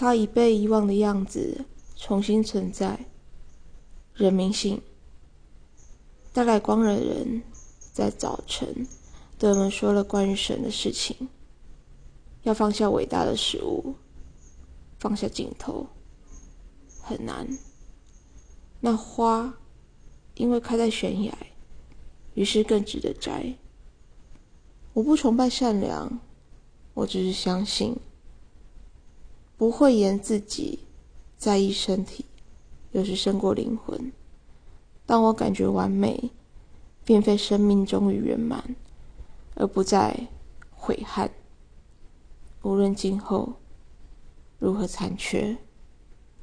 他已被遗忘的样子重新存在。人民性带来光的人，在早晨对我们说了关于神的事情。要放下伟大的事物，放下镜头，很难。那花因为开在悬崖，于是更值得摘。我不崇拜善良，我只是相信，不会言自己在意身体，有时胜过灵魂。当我感觉完美，并非生命终于圆满，而不再悔恨。无论今后如何残缺。